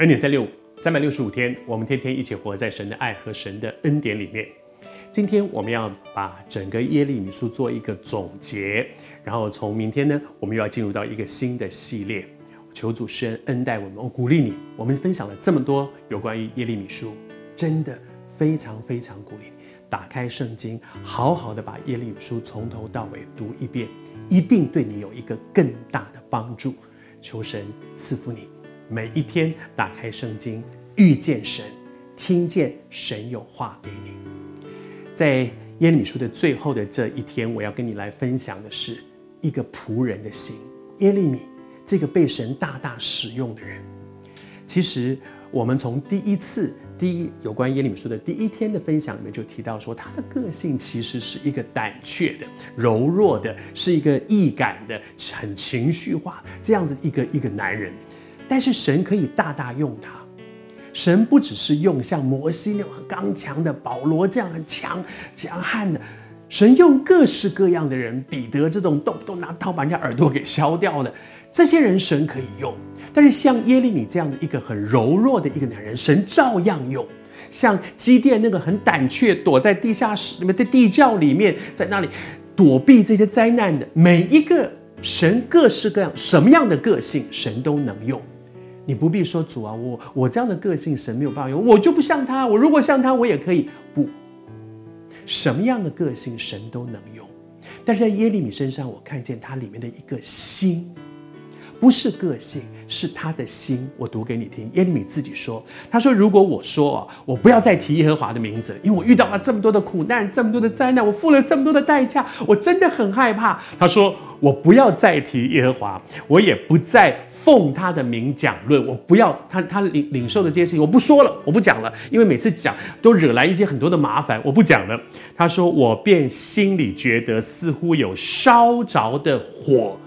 恩典三六五，三百六十五天，我们天天一起活在神的爱和神的恩典里面。今天我们要把整个耶利米书做一个总结，然后从明天呢，我们又要进入到一个新的系列。求主施恩恩待我们，我鼓励你。我们分享了这么多有关于耶利米书，真的非常非常鼓励，打开圣经，好好的把耶利米书从头到尾读一遍，一定对你有一个更大的帮助。求神赐福你。每一天打开圣经，遇见神，听见神有话给你。在耶利米书的最后的这一天，我要跟你来分享的是一个仆人的心。耶利米这个被神大大使用的人，其实我们从第一次第一有关耶利米书的第一天的分享里面就提到说，他的个性其实是一个胆怯的、柔弱的，是一个易感的、很情绪化这样子一个一个男人。但是神可以大大用他，神不只是用像摩西那种很刚强的保罗这样很强强悍的，神用各式各样的人，彼得这种动不动拿刀把人家耳朵给削掉的这些人，神可以用。但是像耶利米这样的一个很柔弱的一个男人，神照样用。像基甸那个很胆怯，躲在地下室里面的地窖里面，在那里躲避这些灾难的每一个神，各式各样什么样的个性，神都能用。你不必说主啊，我我这样的个性神没有办法用，我就不像他。我如果像他，我也可以。不，什么样的个性神都能用。但是在耶利米身上，我看见他里面的一个心，不是个性，是他的心。我读给你听，耶利米自己说：“他说，如果我说啊，我不要再提耶和华的名字，因为我遇到了这么多的苦难，这么多的灾难，我付了这么多的代价，我真的很害怕。”他说：“我不要再提耶和华，我也不再。”奉他的名讲论，我不要他他领领受的这些事情，我不说了，我不讲了，因为每次讲都惹来一些很多的麻烦，我不讲了。他说：“我便心里觉得似乎有烧着的火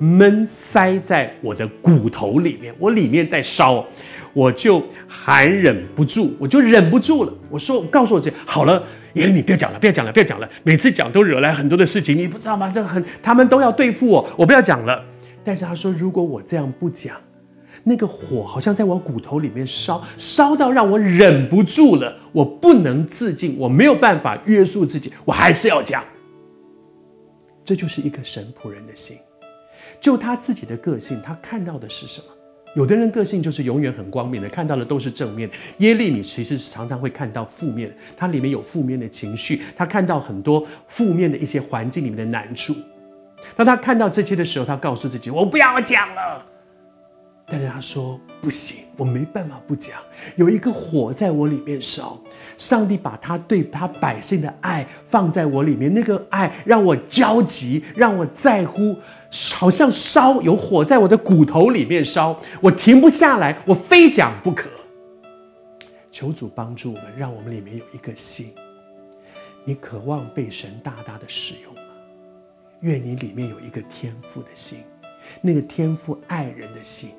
闷塞在我的骨头里面，我里面在烧，我就还忍不住，我就忍不住了。我说，我告诉我自己，好了，耶利米，不要讲了，不要讲了，不要讲了。每次讲都惹来很多的事情，你不知道吗？这很，他们都要对付我，我不要讲了。”但是他说：“如果我这样不讲，那个火好像在我骨头里面烧，烧到让我忍不住了，我不能自禁，我没有办法约束自己，我还是要讲。这就是一个神仆人的心。就他自己的个性，他看到的是什么？有的人个性就是永远很光明的，看到的都是正面。耶利米其实是常常会看到负面，他里面有负面的情绪，他看到很多负面的一些环境里面的难处。”当他看到这些的时候，他告诉自己：“我不要讲了。”但是他说：“不行，我没办法不讲。有一个火在我里面烧，上帝把他对他百姓的爱放在我里面，那个爱让我焦急，让我在乎，好像烧有火在我的骨头里面烧，我停不下来，我非讲不可。求主帮助我们，让我们里面有一个心，你渴望被神大大的使用。”愿你里面有一个天赋的心，那个天赋爱人的心，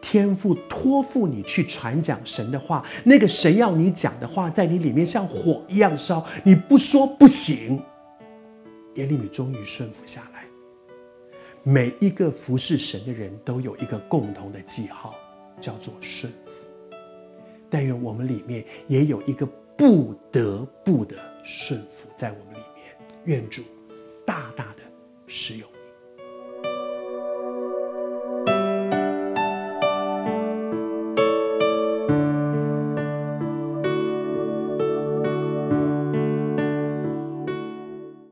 天父托付你去传讲神的话，那个神要你讲的话，在你里面像火一样烧，你不说不行。耶利米终于顺服下来。每一个服侍神的人都有一个共同的记号，叫做顺服。但愿我们里面也有一个不得不的顺服在我们里面。愿主大大的。使用。